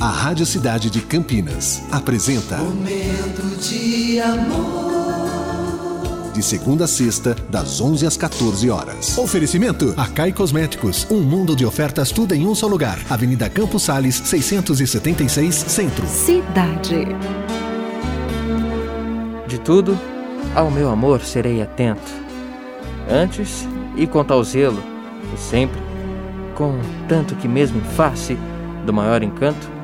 A Rádio Cidade de Campinas apresenta Momento de amor. De segunda a sexta, das 11 às 14 horas. Oferecimento: Acai Cosméticos. Um mundo de ofertas, tudo em um só lugar. Avenida Campos Sales, 676, Centro. Cidade. De tudo, ao meu amor serei atento. Antes e com tal zelo, e sempre, com tanto que mesmo em face do maior encanto,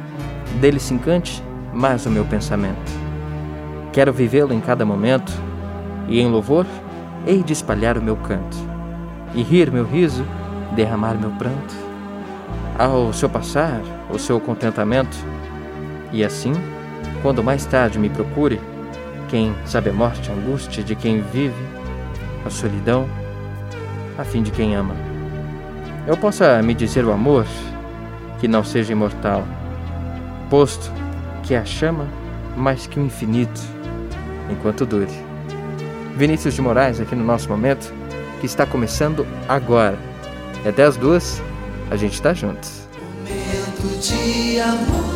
dele se encante mais o meu pensamento. Quero vivê-lo em cada momento, e em louvor hei de espalhar o meu canto, e rir meu riso, derramar meu pranto. Ao seu passar, o seu contentamento, e assim, quando mais tarde me procure, quem sabe a morte, a angústia de quem vive, a solidão, a fim de quem ama. Eu possa me dizer o amor que não seja imortal, posto que é a chama mais que o infinito, enquanto dure. Vinícius de Moraes aqui no nosso momento, que está começando agora. Até as duas, a gente está juntos. Momento de amor.